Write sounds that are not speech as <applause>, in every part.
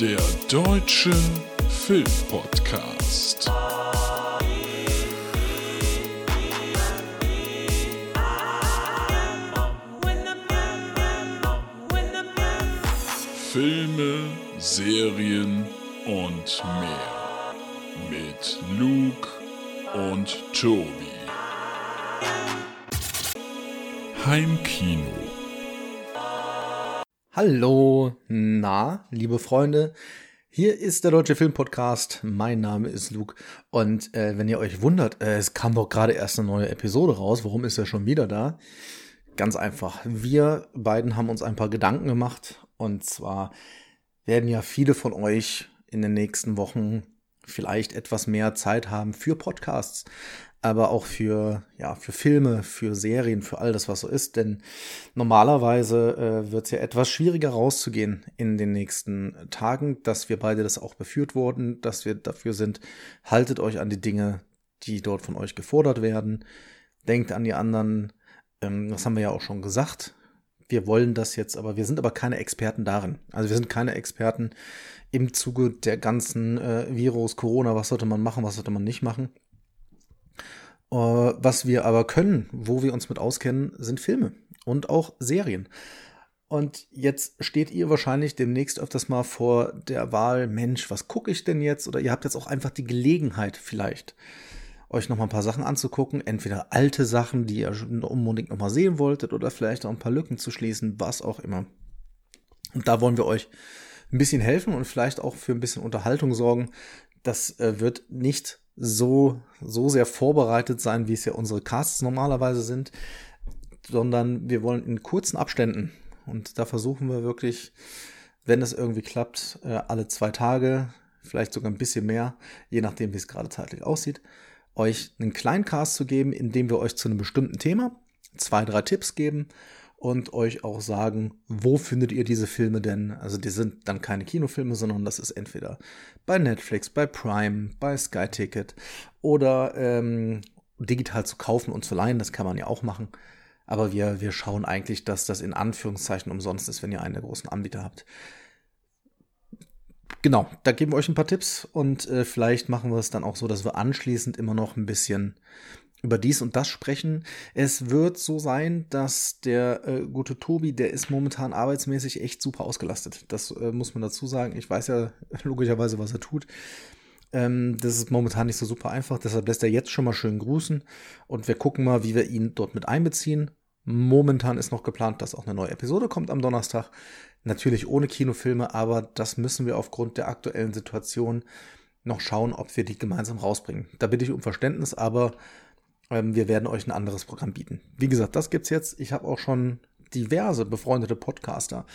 Der Deutsche Filmpodcast. Filme, Serien und mehr. Mit Luke und Tobi. Heimkino. Hallo, na, liebe Freunde, hier ist der Deutsche Filmpodcast. Mein Name ist Luke und äh, wenn ihr euch wundert, äh, es kam doch gerade erst eine neue Episode raus. Warum ist er schon wieder da? Ganz einfach. Wir beiden haben uns ein paar Gedanken gemacht und zwar werden ja viele von euch in den nächsten Wochen vielleicht etwas mehr Zeit haben für Podcasts, aber auch für, ja, für Filme, für Serien, für all das, was so ist. Denn normalerweise äh, wird es ja etwas schwieriger rauszugehen in den nächsten Tagen, dass wir beide das auch beführt wurden, dass wir dafür sind. Haltet euch an die Dinge, die dort von euch gefordert werden. Denkt an die anderen. Ähm, das haben wir ja auch schon gesagt. Wir wollen das jetzt, aber wir sind aber keine Experten darin. Also wir sind keine Experten im Zuge der ganzen äh, Virus, Corona, was sollte man machen, was sollte man nicht machen. Äh, was wir aber können, wo wir uns mit auskennen, sind Filme und auch Serien. Und jetzt steht ihr wahrscheinlich demnächst öfters mal vor der Wahl, Mensch, was gucke ich denn jetzt? Oder ihr habt jetzt auch einfach die Gelegenheit vielleicht, euch noch mal ein paar Sachen anzugucken. Entweder alte Sachen, die ihr unbedingt noch mal sehen wolltet, oder vielleicht auch ein paar Lücken zu schließen, was auch immer. Und da wollen wir euch ein bisschen helfen und vielleicht auch für ein bisschen Unterhaltung sorgen. Das äh, wird nicht so, so sehr vorbereitet sein, wie es ja unsere Casts normalerweise sind, sondern wir wollen in kurzen Abständen. Und da versuchen wir wirklich, wenn es irgendwie klappt, äh, alle zwei Tage, vielleicht sogar ein bisschen mehr, je nachdem, wie es gerade zeitlich aussieht, euch einen kleinen Cast zu geben, in dem wir euch zu einem bestimmten Thema zwei, drei Tipps geben und euch auch sagen, wo findet ihr diese Filme denn? Also die sind dann keine Kinofilme, sondern das ist entweder bei Netflix, bei Prime, bei Sky Ticket oder ähm, digital zu kaufen und zu leihen. Das kann man ja auch machen. Aber wir, wir schauen eigentlich, dass das in Anführungszeichen umsonst ist, wenn ihr einen der großen Anbieter habt. Genau, da geben wir euch ein paar Tipps und äh, vielleicht machen wir es dann auch so, dass wir anschließend immer noch ein bisschen über dies und das sprechen. Es wird so sein, dass der äh, gute Tobi, der ist momentan arbeitsmäßig echt super ausgelastet. Das äh, muss man dazu sagen. Ich weiß ja <laughs> logischerweise, was er tut. Ähm, das ist momentan nicht so super einfach, deshalb lässt er jetzt schon mal schön grüßen und wir gucken mal, wie wir ihn dort mit einbeziehen. Momentan ist noch geplant, dass auch eine neue Episode kommt am Donnerstag. Natürlich ohne Kinofilme, aber das müssen wir aufgrund der aktuellen Situation noch schauen, ob wir die gemeinsam rausbringen. Da bitte ich um Verständnis, aber ähm, wir werden euch ein anderes Programm bieten. Wie gesagt, das gibt's jetzt. Ich habe auch schon diverse befreundete Podcaster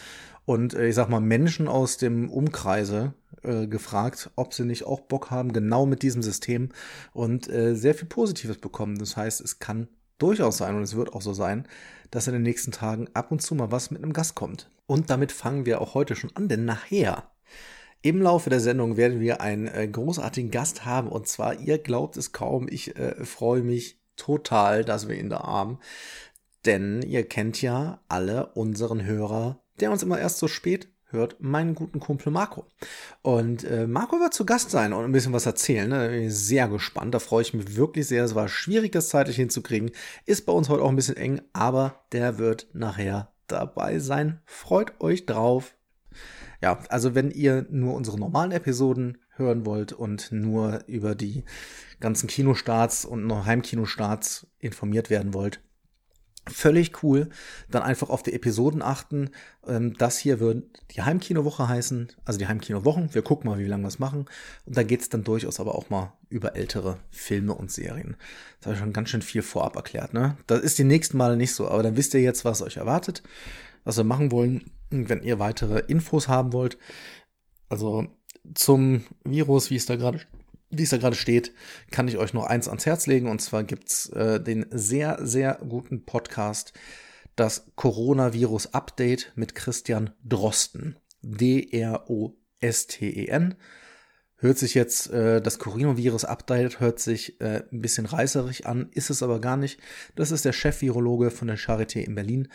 und äh, ich sag mal Menschen aus dem Umkreise äh, gefragt, ob sie nicht auch Bock haben, genau mit diesem System und äh, sehr viel Positives bekommen. Das heißt, es kann durchaus sein und es wird auch so sein, dass in den nächsten Tagen ab und zu mal was mit einem Gast kommt. Und damit fangen wir auch heute schon an, denn nachher im Laufe der Sendung werden wir einen äh, großartigen Gast haben und zwar, ihr glaubt es kaum, ich äh, freue mich total, dass wir ihn da haben. Denn ihr kennt ja alle unseren Hörer, der uns immer erst so spät hört, meinen guten Kumpel Marco. Und äh, Marco wird zu Gast sein und ein bisschen was erzählen. Ne? Da bin ich sehr gespannt. Da freue ich mich wirklich sehr. Es war schwierig, das zeitlich hinzukriegen. Ist bei uns heute auch ein bisschen eng, aber der wird nachher dabei sein. Freut euch drauf. Ja, also wenn ihr nur unsere normalen Episoden hören wollt und nur über die ganzen Kinostarts und noch Heimkinostarts informiert werden wollt, völlig cool. Dann einfach auf die Episoden achten. Ähm, das hier wird die Heimkinowoche heißen, also die Heimkinowochen. Wir gucken mal, wie lange wir es machen. Und da geht es dann durchaus aber auch mal über ältere Filme und Serien. Das habe ich schon ganz schön viel vorab erklärt. Ne? Das ist die nächsten Male nicht so, aber dann wisst ihr jetzt, was euch erwartet, was wir machen wollen. wenn ihr weitere Infos haben wollt, also zum Virus, wie es da gerade wie es da gerade steht, kann ich euch noch eins ans Herz legen. Und zwar gibt's äh, den sehr, sehr guten Podcast, das Coronavirus Update mit Christian Drosten. D-R-O-S-T-E-N. Hört sich jetzt, äh, das Coronavirus Update hört sich äh, ein bisschen reißerig an, ist es aber gar nicht. Das ist der Chef-Virologe von der Charité in Berlin.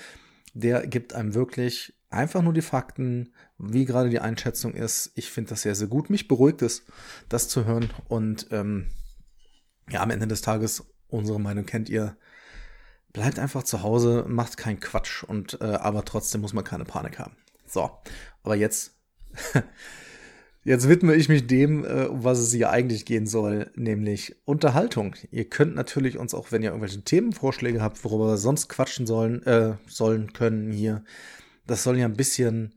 Der gibt einem wirklich einfach nur die Fakten, wie gerade die Einschätzung ist. Ich finde das sehr, sehr gut. Mich beruhigt es, das zu hören. Und ähm, ja, am Ende des Tages, unsere Meinung kennt ihr. Bleibt einfach zu Hause, macht keinen Quatsch und äh, aber trotzdem muss man keine Panik haben. So, aber jetzt <laughs> Jetzt widme ich mich dem, äh, um was es hier eigentlich gehen soll, nämlich Unterhaltung. Ihr könnt natürlich uns auch, wenn ihr irgendwelche Themenvorschläge habt, worüber wir sonst quatschen sollen, äh, sollen können hier. Das soll ja ein bisschen,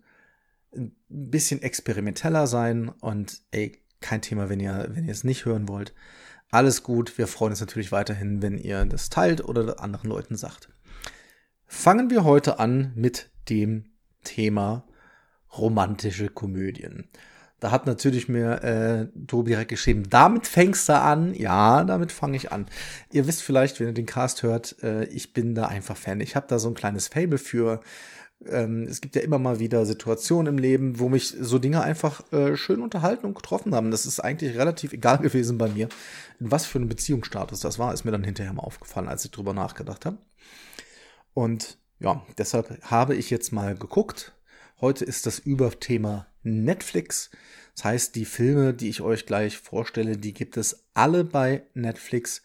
ein bisschen experimenteller sein und ey, kein Thema, wenn ihr, wenn ihr es nicht hören wollt. Alles gut. Wir freuen uns natürlich weiterhin, wenn ihr das teilt oder anderen Leuten sagt. Fangen wir heute an mit dem Thema romantische Komödien. Da hat natürlich mir äh, Tobi direkt geschrieben, damit fängst du an. Ja, damit fange ich an. Ihr wisst vielleicht, wenn ihr den Cast hört, äh, ich bin da einfach Fan. Ich habe da so ein kleines Fable für. Ähm, es gibt ja immer mal wieder Situationen im Leben, wo mich so Dinge einfach äh, schön unterhalten und getroffen haben. Das ist eigentlich relativ egal <laughs> gewesen bei mir, in was für einem Beziehungsstatus das war, ist mir dann hinterher mal aufgefallen, als ich drüber nachgedacht habe. Und ja, deshalb habe ich jetzt mal geguckt. Heute ist das Überthema Netflix. Das heißt, die Filme, die ich euch gleich vorstelle, die gibt es alle bei Netflix.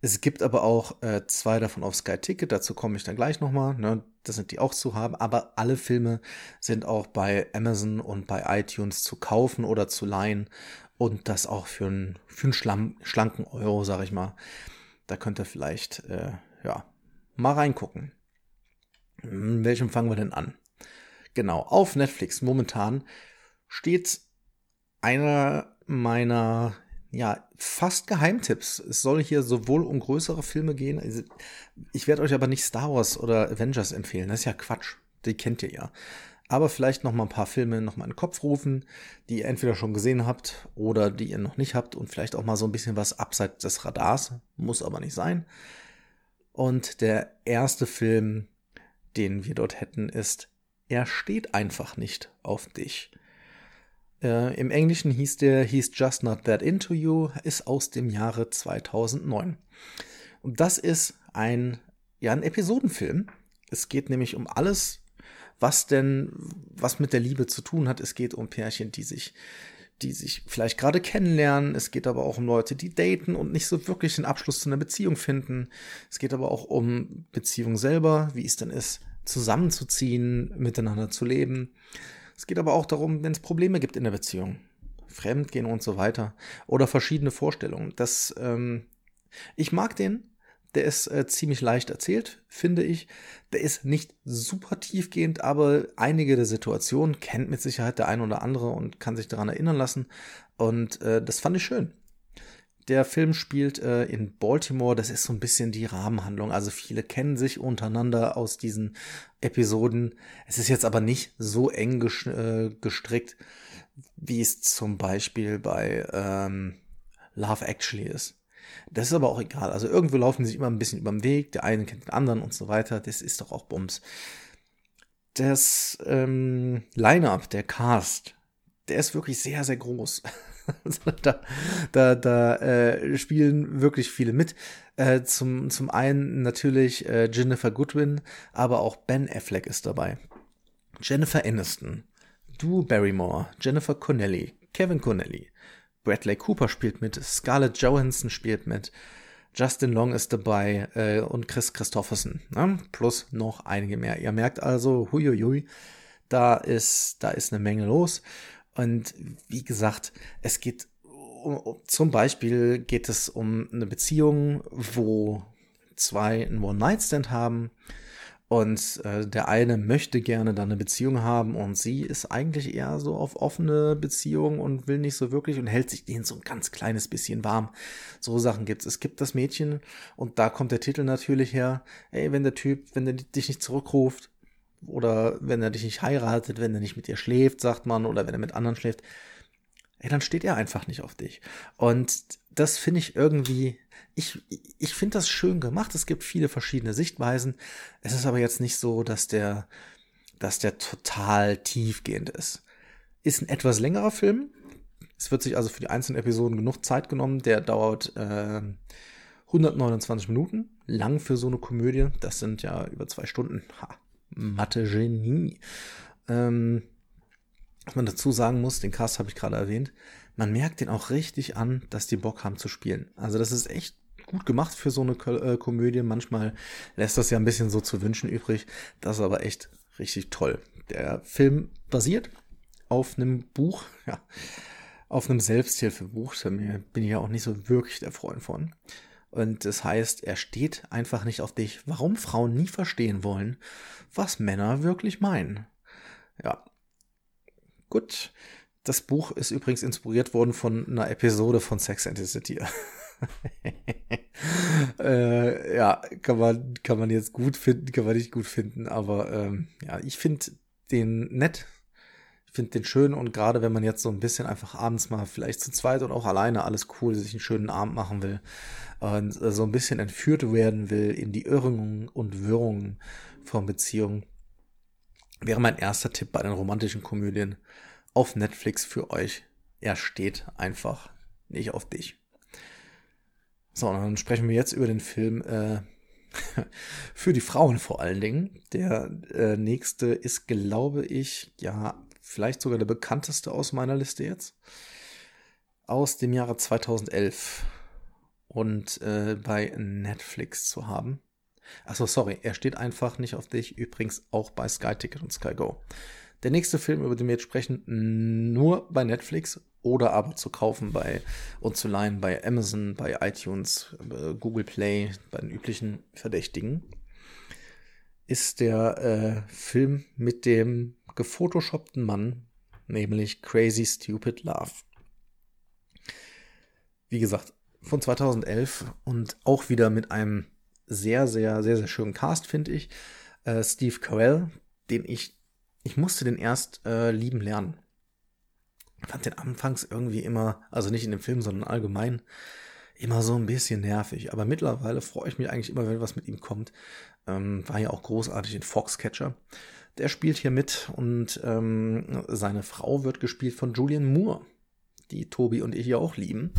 Es gibt aber auch äh, zwei davon auf Sky Ticket, dazu komme ich dann gleich nochmal. Ne? Das sind die auch zu haben, aber alle Filme sind auch bei Amazon und bei iTunes zu kaufen oder zu leihen und das auch für einen, für einen Schlamm, schlanken Euro, sag ich mal. Da könnt ihr vielleicht äh, ja, mal reingucken. In welchem fangen wir denn an? Genau, auf Netflix momentan steht einer meiner ja, fast Geheimtipps. Es soll hier sowohl um größere Filme gehen. Also ich werde euch aber nicht Star Wars oder Avengers empfehlen. Das ist ja Quatsch. Die kennt ihr ja. Aber vielleicht noch mal ein paar Filme noch mal in den Kopf rufen, die ihr entweder schon gesehen habt oder die ihr noch nicht habt und vielleicht auch mal so ein bisschen was abseits des Radars. Muss aber nicht sein. Und der erste Film, den wir dort hätten, ist Er steht einfach nicht auf dich. Äh, Im Englischen hieß der hieß Just Not That Into You, ist aus dem Jahre 2009. Und das ist ein, ja, ein Episodenfilm. Es geht nämlich um alles, was denn, was mit der Liebe zu tun hat. Es geht um Pärchen, die sich, die sich vielleicht gerade kennenlernen. Es geht aber auch um Leute, die daten und nicht so wirklich den Abschluss zu einer Beziehung finden. Es geht aber auch um Beziehung selber, wie es denn ist, zusammenzuziehen, miteinander zu leben. Es geht aber auch darum, wenn es Probleme gibt in der Beziehung, Fremdgehen und so weiter oder verschiedene Vorstellungen. Das, ähm, ich mag den. Der ist äh, ziemlich leicht erzählt, finde ich. Der ist nicht super tiefgehend, aber einige der Situationen kennt mit Sicherheit der ein oder andere und kann sich daran erinnern lassen. Und äh, das fand ich schön. Der Film spielt äh, in Baltimore. Das ist so ein bisschen die Rahmenhandlung. Also viele kennen sich untereinander aus diesen Episoden. Es ist jetzt aber nicht so eng äh, gestrickt, wie es zum Beispiel bei ähm, Love Actually ist. Das ist aber auch egal. Also irgendwo laufen sie sich immer ein bisschen über den Weg. Der eine kennt den anderen und so weiter. Das ist doch auch Bums. Das ähm, Line-up, der Cast, der ist wirklich sehr, sehr groß. <laughs> <laughs> da da, da äh, spielen wirklich viele mit. Äh, zum, zum einen natürlich äh, Jennifer Goodwin, aber auch Ben Affleck ist dabei. Jennifer Aniston, Drew Barrymore, Jennifer Connelly, Kevin Connelly, Bradley Cooper spielt mit, Scarlett Johansson spielt mit, Justin Long ist dabei äh, und Chris Christopherson. Ne? Plus noch einige mehr. Ihr merkt also, huiuiui, da ist, da ist eine Menge los. Und wie gesagt, es geht um, zum Beispiel geht es um eine Beziehung, wo zwei einen One-Night-Stand haben und äh, der eine möchte gerne dann eine Beziehung haben und sie ist eigentlich eher so auf offene Beziehung und will nicht so wirklich und hält sich den so ein ganz kleines bisschen warm. So Sachen gibt's. Es gibt das Mädchen und da kommt der Titel natürlich her. Ey, wenn der Typ, wenn der dich nicht zurückruft, oder wenn er dich nicht heiratet, wenn er nicht mit dir schläft, sagt man, oder wenn er mit anderen schläft, ey, dann steht er einfach nicht auf dich. Und das finde ich irgendwie, ich, ich finde das schön gemacht. Es gibt viele verschiedene Sichtweisen. Es ist aber jetzt nicht so, dass der, dass der total tiefgehend ist. Ist ein etwas längerer Film. Es wird sich also für die einzelnen Episoden genug Zeit genommen. Der dauert äh, 129 Minuten. Lang für so eine Komödie. Das sind ja über zwei Stunden. Ha, Mathe-Genie. ähm, was man dazu sagen muss, den Cast habe ich gerade erwähnt, man merkt den auch richtig an, dass die Bock haben zu spielen. Also das ist echt gut gemacht für so eine äh, Komödie. Manchmal lässt das ja ein bisschen so zu wünschen übrig. Das ist aber echt richtig toll. Der Film basiert auf einem Buch, <laughs> ja, auf einem Selbsthilfebuch. Da bin ich ja auch nicht so wirklich der Freund von. Und das heißt, er steht einfach nicht auf dich, warum Frauen nie verstehen wollen, was Männer wirklich meinen. Ja. Gut. Das Buch ist übrigens inspiriert worden von einer Episode von Sex and the City. <laughs> äh, ja, kann man, kann man jetzt gut finden, kann man nicht gut finden, aber ähm, ja, ich finde den nett. Finde den schön und gerade wenn man jetzt so ein bisschen einfach abends mal vielleicht zu zweit oder auch alleine alles cool, sich einen schönen Abend machen will und äh, so ein bisschen entführt werden will in die Irrungen und Wirrungen von Beziehungen, wäre mein erster Tipp bei den romantischen Komödien auf Netflix für euch. Er steht einfach nicht auf dich. So, dann sprechen wir jetzt über den Film äh, <laughs> für die Frauen vor allen Dingen. Der äh, nächste ist, glaube ich, ja, vielleicht sogar der bekannteste aus meiner Liste jetzt. Aus dem Jahre 2011 und äh, bei Netflix zu haben. Achso, sorry, er steht einfach nicht auf dich. Übrigens auch bei Sky Ticket und Sky Go. Der nächste Film, über den wir jetzt sprechen, nur bei Netflix oder aber zu kaufen bei und zu leihen bei Amazon, bei iTunes, äh, Google Play, bei den üblichen Verdächtigen, ist der äh, Film mit dem gefotoshoppten Mann, nämlich Crazy Stupid Love. Wie gesagt, von 2011 und auch wieder mit einem sehr, sehr, sehr, sehr schönen Cast, finde ich. Äh, Steve Carell, den ich ich musste den erst äh, lieben lernen. Ich fand den anfangs irgendwie immer, also nicht in dem Film, sondern allgemein, immer so ein bisschen nervig. Aber mittlerweile freue ich mich eigentlich immer, wenn was mit ihm kommt. Ähm, war ja auch großartig in Foxcatcher. Der spielt hier mit und ähm, seine Frau wird gespielt von Julian Moore, die Tobi und ich ja auch lieben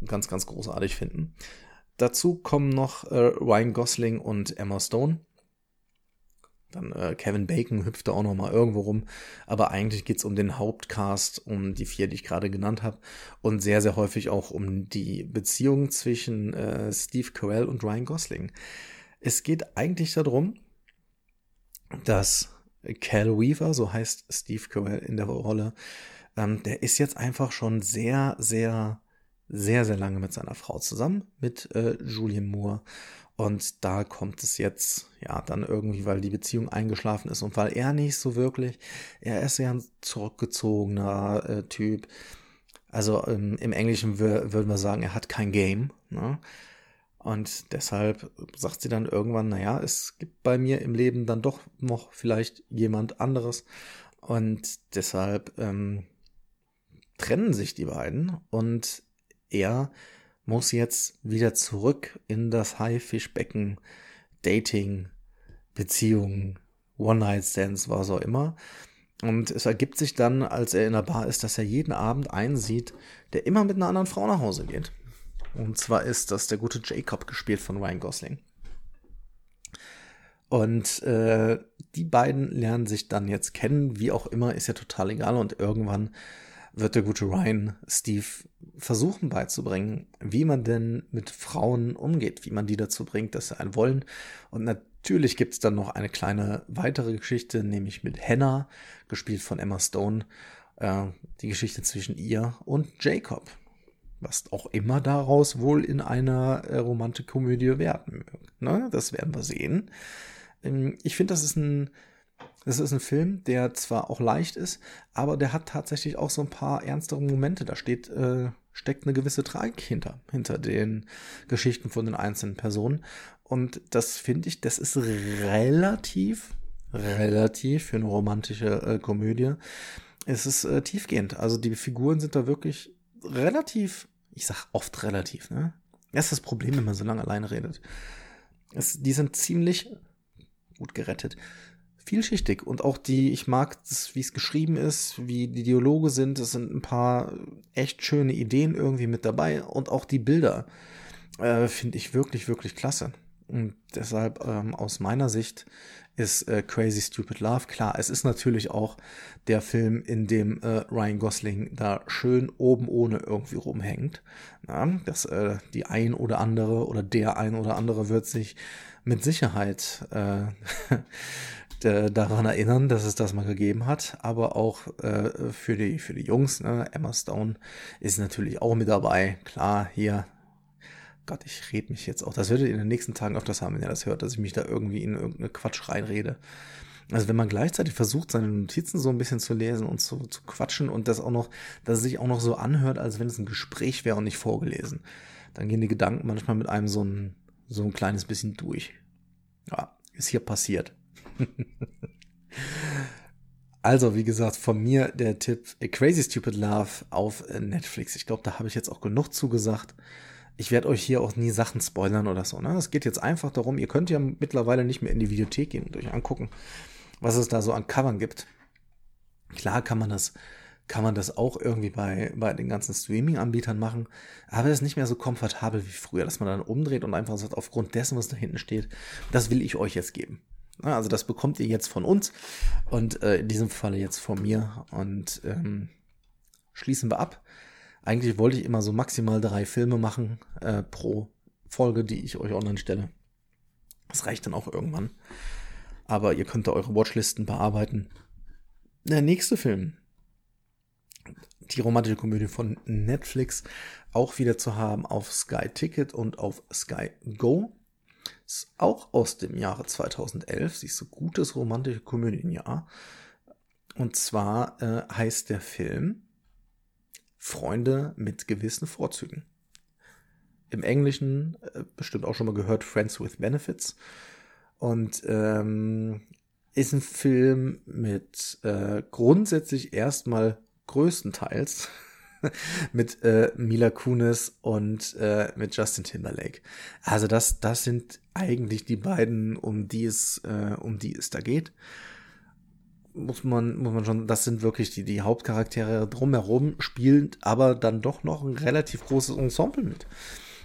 und ganz, ganz großartig finden. Dazu kommen noch äh, Ryan Gosling und Emma Stone. Dann äh, Kevin Bacon hüpft da auch noch mal irgendwo rum. Aber eigentlich geht es um den Hauptcast, um die vier, die ich gerade genannt habe. Und sehr, sehr häufig auch um die Beziehung zwischen äh, Steve Carell und Ryan Gosling. Es geht eigentlich darum, dass Cal Weaver, so heißt Steve Carell in der Rolle, ähm, der ist jetzt einfach schon sehr, sehr, sehr, sehr lange mit seiner Frau zusammen, mit äh, Julian Moore. Und da kommt es jetzt, ja, dann irgendwie, weil die Beziehung eingeschlafen ist und weil er nicht so wirklich, er ist ja ein zurückgezogener äh, Typ. Also ähm, im Englischen würden wir sagen, er hat kein Game. Ne? Und deshalb sagt sie dann irgendwann, naja, es gibt bei mir im Leben dann doch noch vielleicht jemand anderes. Und deshalb ähm, trennen sich die beiden und er muss jetzt wieder zurück in das Haifischbecken, Dating, Beziehungen, One-Night-Stands, was auch immer. Und es ergibt sich dann, als er in der Bar ist, dass er jeden Abend einen sieht, der immer mit einer anderen Frau nach Hause geht. Und zwar ist das der gute Jacob, gespielt von Ryan Gosling. Und äh, die beiden lernen sich dann jetzt kennen, wie auch immer, ist ja total egal. Und irgendwann wird der gute Ryan Steve versuchen beizubringen, wie man denn mit Frauen umgeht, wie man die dazu bringt, dass sie einen wollen. Und natürlich gibt es dann noch eine kleine weitere Geschichte, nämlich mit Hannah, gespielt von Emma Stone, äh, die Geschichte zwischen ihr und Jacob. Was auch immer daraus wohl in einer äh, Romantikkomödie werden wird. Ne? Das werden wir sehen. Ähm, ich finde, das ist ein das ist ein Film, der zwar auch leicht ist, aber der hat tatsächlich auch so ein paar ernstere Momente. Da steht, äh, steckt eine gewisse Tragik hinter, hinter den Geschichten von den einzelnen Personen. Und das finde ich, das ist relativ, relativ für eine romantische äh, Komödie. Es ist äh, tiefgehend. Also die Figuren sind da wirklich relativ, ich sag oft relativ, ne? Das ist das Problem, wenn man so lange alleine redet. Es, die sind ziemlich gut gerettet vielschichtig und auch die, ich mag das, wie es geschrieben ist, wie die Dialoge sind, es sind ein paar echt schöne Ideen irgendwie mit dabei und auch die Bilder äh, finde ich wirklich, wirklich klasse. Und deshalb ähm, aus meiner Sicht ist äh, Crazy Stupid Love. Klar, es ist natürlich auch der Film, in dem äh, Ryan Gosling da schön oben ohne irgendwie rumhängt. Na, dass äh, die ein oder andere oder der ein oder andere wird sich mit Sicherheit äh, <laughs> daran erinnern, dass es das mal gegeben hat. Aber auch äh, für, die, für die Jungs, ne? Emma Stone ist natürlich auch mit dabei. Klar, hier Gott, ich rede mich jetzt auch. Das werdet ihr in den nächsten Tagen öfters haben, wenn ihr das hört, dass ich mich da irgendwie in irgendeine Quatsch reinrede. Also wenn man gleichzeitig versucht, seine Notizen so ein bisschen zu lesen und zu, zu quatschen und das auch noch, dass es sich auch noch so anhört, als wenn es ein Gespräch wäre und nicht vorgelesen, dann gehen die Gedanken manchmal mit einem so ein, so ein kleines bisschen durch. Ja, ist hier passiert. Also, wie gesagt, von mir der Tipp A Crazy Stupid Love auf Netflix. Ich glaube, da habe ich jetzt auch genug zugesagt ich werde euch hier auch nie Sachen spoilern oder so. Ne? Es geht jetzt einfach darum, ihr könnt ja mittlerweile nicht mehr in die Videothek gehen und euch angucken, was es da so an Covern gibt. Klar kann man das, kann man das auch irgendwie bei, bei den ganzen Streaming-Anbietern machen, aber es ist nicht mehr so komfortabel wie früher, dass man dann umdreht und einfach sagt, aufgrund dessen, was da hinten steht, das will ich euch jetzt geben. Also das bekommt ihr jetzt von uns und äh, in diesem Falle jetzt von mir und ähm, schließen wir ab. Eigentlich wollte ich immer so maximal drei Filme machen äh, pro Folge, die ich euch online stelle. Das reicht dann auch irgendwann. Aber ihr könnt da eure Watchlisten bearbeiten. Der nächste Film. Die romantische Komödie von Netflix auch wieder zu haben auf Sky Ticket und auf Sky Go. Ist auch aus dem Jahre 2011. Siehst du, gutes romantische Komödienjahr. Und zwar äh, heißt der Film Freunde mit gewissen Vorzügen. Im Englischen äh, bestimmt auch schon mal gehört Friends with Benefits. Und ähm, ist ein Film mit äh, grundsätzlich erstmal größtenteils <laughs> mit äh, Mila Kunis und äh, mit Justin Timberlake. Also das, das sind eigentlich die beiden, um die es, äh, um die es da geht muss man, muss man schon, das sind wirklich die, die Hauptcharaktere drumherum, spielen aber dann doch noch ein relativ großes Ensemble mit.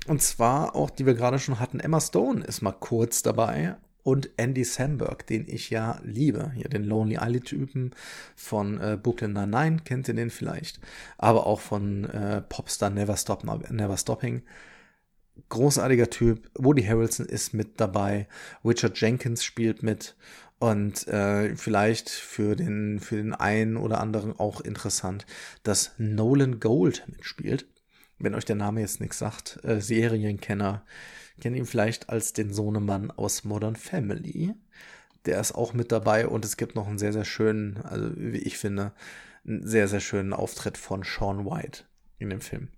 Und zwar auch, die wir gerade schon hatten, Emma Stone ist mal kurz dabei und Andy Samberg, den ich ja liebe. Hier den Lonely Island-Typen von äh, Brooklyn Nine-Nine, kennt ihr den vielleicht? Aber auch von äh, Popstar Never, Stop, Never Stopping. Großartiger Typ. Woody Harrelson ist mit dabei. Richard Jenkins spielt mit. Und äh, vielleicht für den, für den einen oder anderen auch interessant, dass Nolan Gold mitspielt. Wenn euch der Name jetzt nichts sagt, äh, Serienkenner kennen ihn vielleicht als den Sohnemann aus Modern Family. Der ist auch mit dabei und es gibt noch einen sehr, sehr schönen, also wie ich finde, einen sehr, sehr schönen Auftritt von Sean White in dem Film.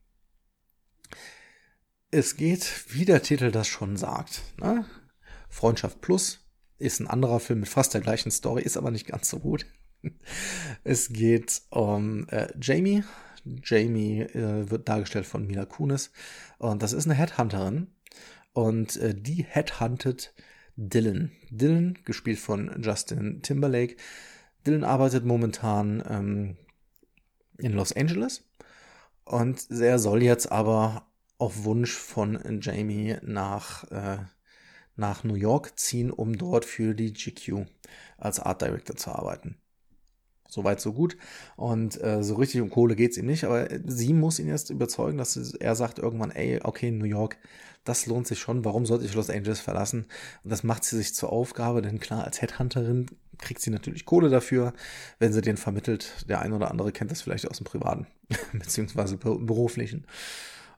Es geht, wie der Titel das schon sagt, ne? Freundschaft Plus, ist ein anderer Film mit fast der gleichen Story, ist aber nicht ganz so gut. <laughs> es geht um äh, Jamie. Jamie äh, wird dargestellt von Mila Kunis. Und das ist eine Headhunterin. Und äh, die headhuntet Dylan. Dylan, gespielt von Justin Timberlake. Dylan arbeitet momentan ähm, in Los Angeles. Und er soll jetzt aber auf Wunsch von Jamie nach äh, nach New York ziehen, um dort für die GQ als Art Director zu arbeiten. Soweit, so gut. Und äh, so richtig um Kohle geht es ihm nicht, aber sie muss ihn jetzt überzeugen, dass er sagt irgendwann, ey, okay, New York, das lohnt sich schon, warum sollte ich Los Angeles verlassen? Und das macht sie sich zur Aufgabe, denn klar, als Headhunterin kriegt sie natürlich Kohle dafür, wenn sie den vermittelt. Der ein oder andere kennt das vielleicht aus dem Privaten, <laughs> beziehungsweise beruflichen.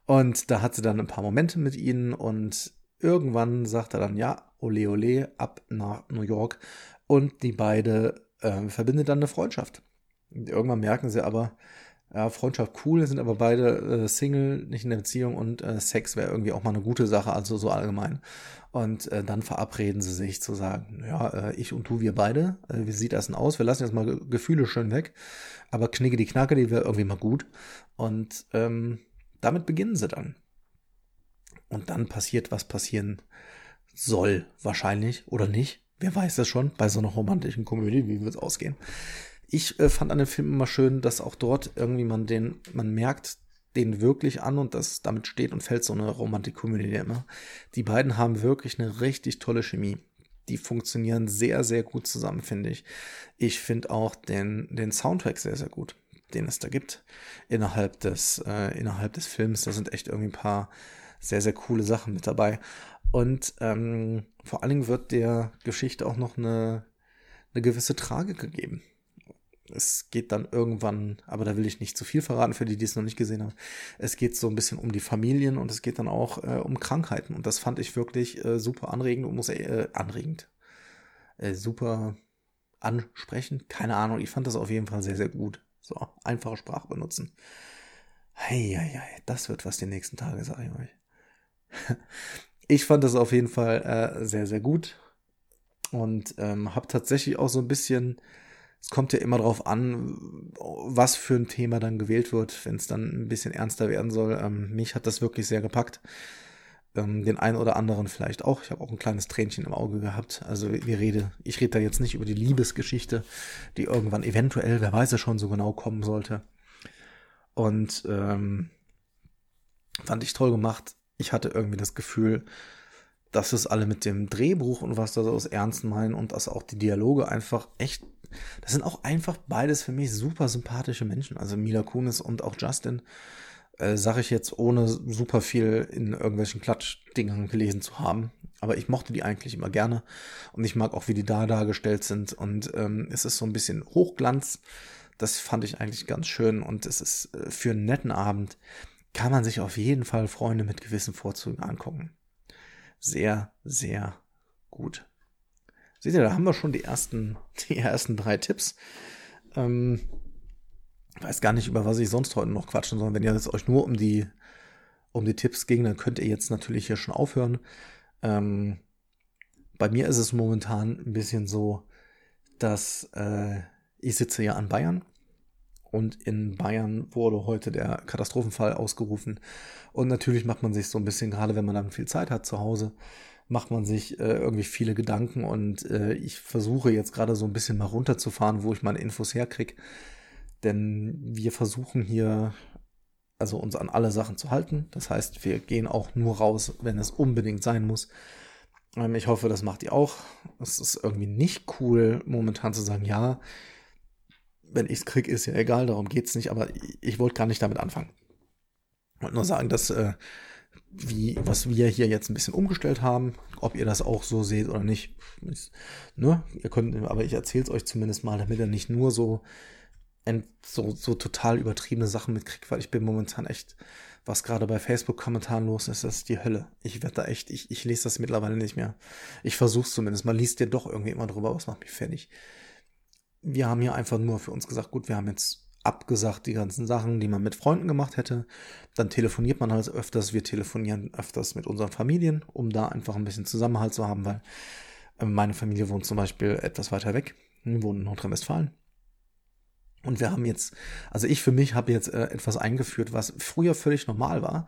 Und da hat sie dann ein paar Momente mit ihnen und Irgendwann sagt er dann, ja, ole ole, ab nach New York. Und die beide äh, verbindet dann eine Freundschaft. Und irgendwann merken sie aber, ja, Freundschaft cool, sind aber beide äh, Single, nicht in der Beziehung und äh, Sex wäre irgendwie auch mal eine gute Sache, also so allgemein. Und äh, dann verabreden sie sich zu sagen, ja, äh, ich und du, wir beide, äh, wie sieht das denn aus? Wir lassen jetzt mal Ge Gefühle schön weg, aber Knicke die Knacke, die wäre irgendwie mal gut. Und ähm, damit beginnen sie dann. Und dann passiert, was passieren soll, wahrscheinlich oder nicht. Wer weiß das schon bei so einer romantischen Komödie, wie wird es ausgehen? Ich äh, fand an dem Film immer schön, dass auch dort irgendwie man den, man merkt, den wirklich an und das damit steht und fällt so eine Romantikkomödie immer. Die beiden haben wirklich eine richtig tolle Chemie. Die funktionieren sehr, sehr gut zusammen, finde ich. Ich finde auch den, den Soundtrack sehr, sehr gut, den es da gibt innerhalb des, äh, innerhalb des Films. Da sind echt irgendwie ein paar sehr, sehr coole Sachen mit dabei. Und ähm, vor allen Dingen wird der Geschichte auch noch eine, eine gewisse Tragik gegeben es geht dann irgendwann, aber da will ich nicht zu viel verraten für die, die es noch nicht gesehen haben. Es geht so ein bisschen um die Familien und es geht dann auch äh, um Krankheiten. Und das fand ich wirklich äh, super anregend und muss äh, anregend. Äh, super ansprechend. Keine Ahnung, ich fand das auf jeden Fall sehr, sehr gut. So, einfache Sprache benutzen. Heieiei, das wird was die nächsten Tage, sage ich euch. <laughs> ich fand das auf jeden Fall äh, sehr, sehr gut. Und ähm, habe tatsächlich auch so ein bisschen es kommt ja immer darauf an, was für ein Thema dann gewählt wird, wenn es dann ein bisschen ernster werden soll. Ähm, mich hat das wirklich sehr gepackt. Ähm, den einen oder anderen vielleicht auch. Ich habe auch ein kleines Tränchen im Auge gehabt. Also wir rede, ich rede da jetzt nicht über die Liebesgeschichte, die irgendwann eventuell, wer weiß es schon so genau kommen sollte. Und ähm, fand ich toll gemacht. Ich hatte irgendwie das Gefühl, dass es alle mit dem Drehbuch und was da so aus Ernst meinen und dass auch die Dialoge einfach echt das sind auch einfach beides für mich super sympathische Menschen. Also Mila Kunis und auch Justin, äh, sage ich jetzt, ohne super viel in irgendwelchen Klatschdingern gelesen zu haben. Aber ich mochte die eigentlich immer gerne. Und ich mag auch, wie die da dargestellt sind. Und ähm, es ist so ein bisschen Hochglanz. Das fand ich eigentlich ganz schön. Und es ist äh, für einen netten Abend kann man sich auf jeden Fall Freunde mit gewissen Vorzügen angucken. Sehr, sehr gut. Seht ihr, da haben wir schon die ersten, <laughs> die ersten drei Tipps. Ähm, weiß gar nicht, über was ich sonst heute noch quatschen soll. Wenn ihr es euch nur um die, um die Tipps ging, dann könnt ihr jetzt natürlich hier schon aufhören. Ähm, bei mir ist es momentan ein bisschen so, dass äh, ich sitze ja an Bayern und in Bayern wurde heute der Katastrophenfall ausgerufen. Und natürlich macht man sich so ein bisschen, gerade wenn man dann viel Zeit hat zu Hause, macht man sich äh, irgendwie viele Gedanken und äh, ich versuche jetzt gerade so ein bisschen mal runterzufahren, wo ich meine Infos herkriege. Denn wir versuchen hier also uns an alle Sachen zu halten. Das heißt, wir gehen auch nur raus, wenn es unbedingt sein muss. Ähm, ich hoffe, das macht ihr auch. Es ist irgendwie nicht cool, momentan zu sagen, ja, wenn ich es kriege, ist ja egal, darum geht es nicht, aber ich, ich wollte gar nicht damit anfangen. Ich wollte nur sagen, dass äh, wie, was wir hier jetzt ein bisschen umgestellt haben. Ob ihr das auch so seht oder nicht. Ist, ne? Ihr könnt, aber ich erzähle es euch zumindest mal, damit ihr nicht nur so, so, so total übertriebene Sachen mitkriegt, weil ich bin momentan echt, was gerade bei Facebook-Kommentaren los ist, das ist die Hölle. Ich werde da echt, ich, ich lese das mittlerweile nicht mehr. Ich versuche zumindest. Man liest ja doch irgendwie immer drüber, was macht mich fertig. Wir haben hier einfach nur für uns gesagt, gut, wir haben jetzt abgesagt, die ganzen Sachen, die man mit Freunden gemacht hätte. Dann telefoniert man halt öfters. Wir telefonieren öfters mit unseren Familien, um da einfach ein bisschen Zusammenhalt zu haben, weil äh, meine Familie wohnt zum Beispiel etwas weiter weg, wohnt in Nordrhein-Westfalen. Und wir haben jetzt, also ich für mich habe jetzt äh, etwas eingeführt, was früher völlig normal war,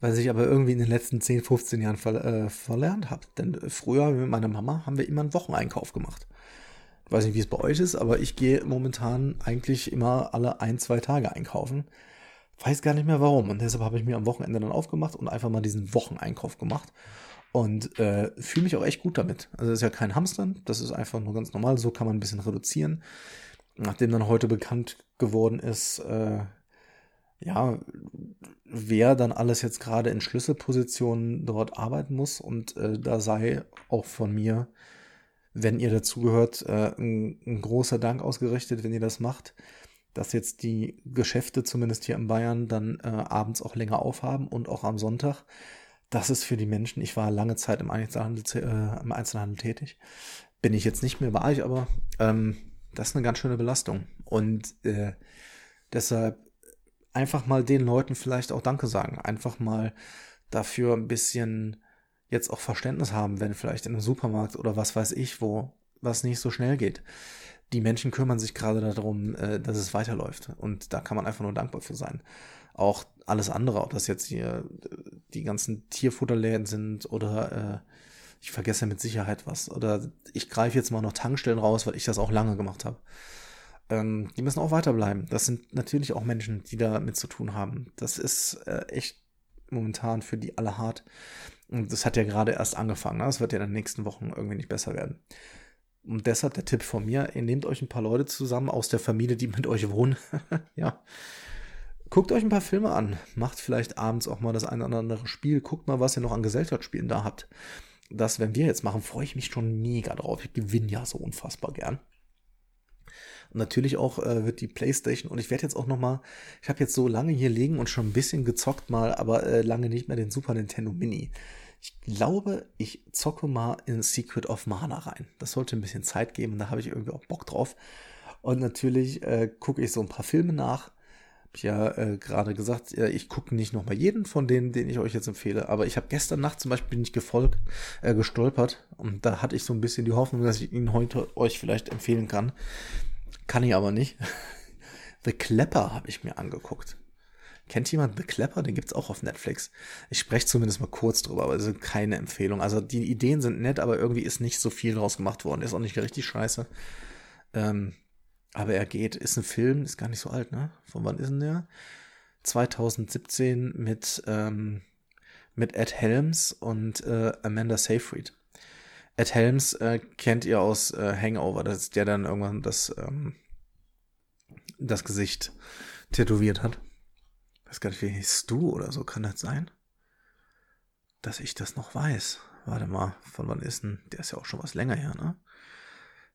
weil ich aber irgendwie in den letzten 10, 15 Jahren ver, äh, verlernt habe. Denn früher mit meiner Mama haben wir immer einen Wocheneinkauf gemacht weiß nicht, wie es bei euch ist, aber ich gehe momentan eigentlich immer alle ein, zwei Tage einkaufen. Weiß gar nicht mehr warum. Und deshalb habe ich mir am Wochenende dann aufgemacht und einfach mal diesen Wocheneinkauf gemacht. Und äh, fühle mich auch echt gut damit. Also das ist ja kein Hamstern, das ist einfach nur ganz normal. So kann man ein bisschen reduzieren. Nachdem dann heute bekannt geworden ist, äh, ja, wer dann alles jetzt gerade in Schlüsselpositionen dort arbeiten muss. Und äh, da sei auch von mir wenn ihr dazugehört, äh, ein, ein großer Dank ausgerichtet, wenn ihr das macht, dass jetzt die Geschäfte, zumindest hier in Bayern, dann äh, abends auch länger aufhaben und auch am Sonntag. Das ist für die Menschen, ich war lange Zeit im Einzelhandel, äh, im Einzelhandel tätig, bin ich jetzt nicht mehr, war ich aber, ähm, das ist eine ganz schöne Belastung. Und äh, deshalb einfach mal den Leuten vielleicht auch Danke sagen. Einfach mal dafür ein bisschen jetzt auch Verständnis haben, wenn vielleicht in einem Supermarkt oder was weiß ich, wo was nicht so schnell geht. Die Menschen kümmern sich gerade darum, äh, dass es weiterläuft. Und da kann man einfach nur dankbar für sein. Auch alles andere, ob das jetzt hier die ganzen Tierfutterläden sind oder äh, ich vergesse mit Sicherheit was. Oder ich greife jetzt mal noch Tankstellen raus, weil ich das auch lange gemacht habe. ähm, die müssen auch weiterbleiben. Das sind natürlich auch Menschen, die da mit zu tun haben. Das ist äh, echt momentan für die alle hart. Und das hat ja gerade erst angefangen. Ne? Das wird ja in den nächsten Wochen irgendwie nicht besser werden. Und deshalb der Tipp von mir, ihr nehmt euch ein paar Leute zusammen aus der Familie, die mit euch wohnen. <laughs> ja. Guckt euch ein paar Filme an. Macht vielleicht abends auch mal das eine oder andere Spiel. Guckt mal, was ihr noch an Gesellschaftsspielen da habt. Das, wenn wir jetzt machen, freue ich mich schon mega drauf. Ich gewinne ja so unfassbar gern. Und natürlich auch äh, wird die PlayStation und ich werde jetzt auch noch mal, ich habe jetzt so lange hier liegen und schon ein bisschen gezockt mal, aber äh, lange nicht mehr den Super Nintendo Mini. Ich glaube, ich zocke mal in Secret of Mana rein. Das sollte ein bisschen Zeit geben, da habe ich irgendwie auch Bock drauf. Und natürlich äh, gucke ich so ein paar Filme nach. Hab ich ja äh, gerade gesagt, ja, ich gucke nicht nochmal jeden von denen, den ich euch jetzt empfehle. Aber ich habe gestern Nacht zum Beispiel nicht gefolgt, äh, gestolpert. Und da hatte ich so ein bisschen die Hoffnung, dass ich ihn heute euch vielleicht empfehlen kann. Kann ich aber nicht. <laughs> The Klepper habe ich mir angeguckt. Kennt jemand The Klepper? Den gibt's auch auf Netflix. Ich spreche zumindest mal kurz drüber, aber es ist keine Empfehlung. Also die Ideen sind nett, aber irgendwie ist nicht so viel draus gemacht worden. Ist auch nicht richtig scheiße. Ähm, aber er geht, ist ein Film, ist gar nicht so alt, ne? Von wann ist denn der? 2017 mit, ähm, mit Ed Helms und äh, Amanda Seyfried. Ed Helms äh, kennt ihr aus äh, Hangover, das ist der dann irgendwann das, ähm, das Gesicht tätowiert hat. Weiß gar nicht, wie hieß du oder so, kann das sein? Dass ich das noch weiß. Warte mal, von wann ist denn? Der ist ja auch schon was länger her, ne?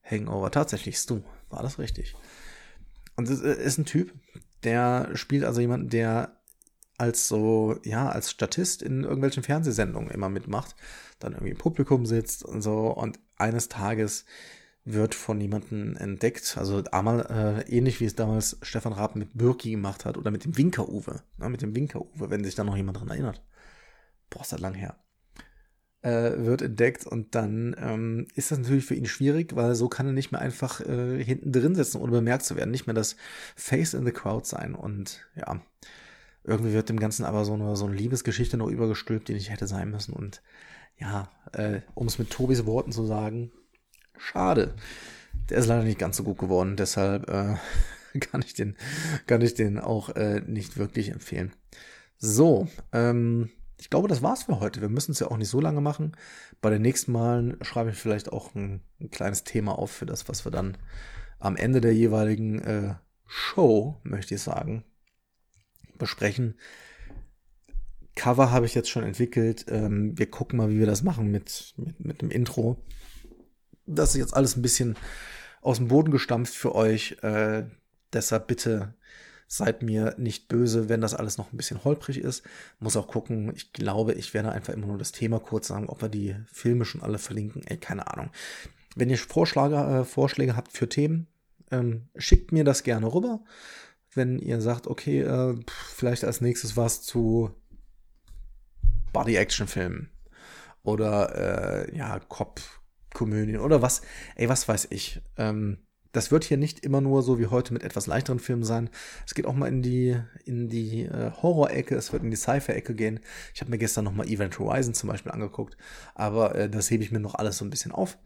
Hangover, tatsächlich Stu, war das richtig. Und äh, ist ein Typ, der spielt also jemanden, der als so, ja, als Statist in irgendwelchen Fernsehsendungen immer mitmacht, dann irgendwie im Publikum sitzt und so und eines Tages wird von jemandem entdeckt, also einmal äh, ähnlich wie es damals Stefan Raab mit Birki gemacht hat oder mit dem Winker-Uwe, ne, mit dem Winker-Uwe, wenn sich da noch jemand dran erinnert. Boah, ist das lang her. Äh, wird entdeckt und dann ähm, ist das natürlich für ihn schwierig, weil so kann er nicht mehr einfach äh, hinten drin sitzen, ohne bemerkt zu werden, nicht mehr das Face in the Crowd sein und ja, irgendwie wird dem Ganzen aber so eine, so eine Liebesgeschichte noch übergestülpt, die nicht hätte sein müssen. Und ja, äh, um es mit Tobis Worten zu sagen, schade. Der ist leider nicht ganz so gut geworden, deshalb äh, <laughs> kann ich den, kann ich den auch äh, nicht wirklich empfehlen. So, ähm, ich glaube, das war's für heute. Wir müssen es ja auch nicht so lange machen. Bei den nächsten Malen schreibe ich vielleicht auch ein, ein kleines Thema auf für das, was wir dann am Ende der jeweiligen äh, Show, möchte ich sagen, besprechen. Cover habe ich jetzt schon entwickelt. Ähm, wir gucken mal, wie wir das machen mit, mit, mit dem Intro. Das ist jetzt alles ein bisschen aus dem Boden gestampft für euch. Äh, deshalb bitte seid mir nicht böse, wenn das alles noch ein bisschen holprig ist. Muss auch gucken. Ich glaube, ich werde einfach immer nur das Thema kurz sagen, ob wir die Filme schon alle verlinken. Ey, keine Ahnung. Wenn ihr Vorschläge, äh, Vorschläge habt für Themen, ähm, schickt mir das gerne rüber wenn ihr sagt, okay, äh, vielleicht als nächstes was zu Body-Action-Filmen oder äh, ja, Cop-Komödien oder was, ey, was weiß ich. Ähm, das wird hier nicht immer nur so wie heute mit etwas leichteren Filmen sein. Es geht auch mal in die, in die äh, Horror-Ecke, es wird in die Sci-Fi-Ecke gehen. Ich habe mir gestern noch mal Event Horizon zum Beispiel angeguckt, aber äh, das hebe ich mir noch alles so ein bisschen auf.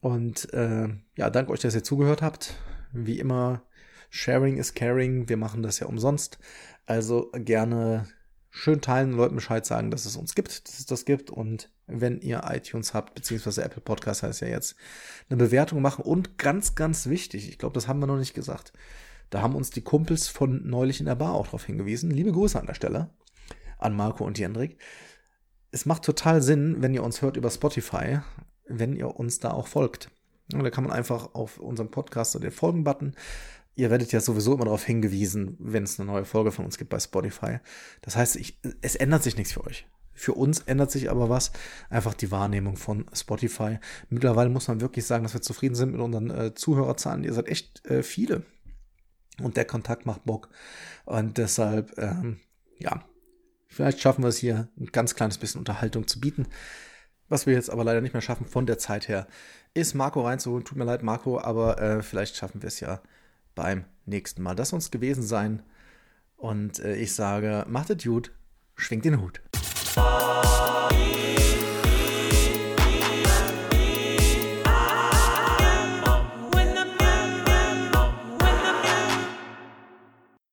Und äh, ja, danke euch, dass ihr zugehört habt. Wie immer Sharing is caring. Wir machen das ja umsonst. Also gerne schön teilen, Leuten Bescheid sagen, dass es uns gibt, dass es das gibt. Und wenn ihr iTunes habt, beziehungsweise Apple Podcast heißt ja jetzt, eine Bewertung machen. Und ganz, ganz wichtig, ich glaube, das haben wir noch nicht gesagt. Da haben uns die Kumpels von neulich in der Bar auch darauf hingewiesen. Liebe Grüße an der Stelle an Marco und Jendrik. Es macht total Sinn, wenn ihr uns hört über Spotify, wenn ihr uns da auch folgt. Da kann man einfach auf unserem Podcast den Folgen-Button ihr werdet ja sowieso immer darauf hingewiesen, wenn es eine neue Folge von uns gibt bei Spotify. Das heißt, ich, es ändert sich nichts für euch. Für uns ändert sich aber was, einfach die Wahrnehmung von Spotify. Mittlerweile muss man wirklich sagen, dass wir zufrieden sind mit unseren äh, Zuhörerzahlen. Ihr seid echt äh, viele. Und der Kontakt macht Bock. Und deshalb, ähm, ja, vielleicht schaffen wir es hier, ein ganz kleines bisschen Unterhaltung zu bieten. Was wir jetzt aber leider nicht mehr schaffen von der Zeit her, ist Marco reinzuholen. Tut mir leid, Marco, aber äh, vielleicht schaffen wir es ja beim nächsten Mal. Das soll es gewesen sein. Und äh, ich sage, macht es gut, schwingt den Hut.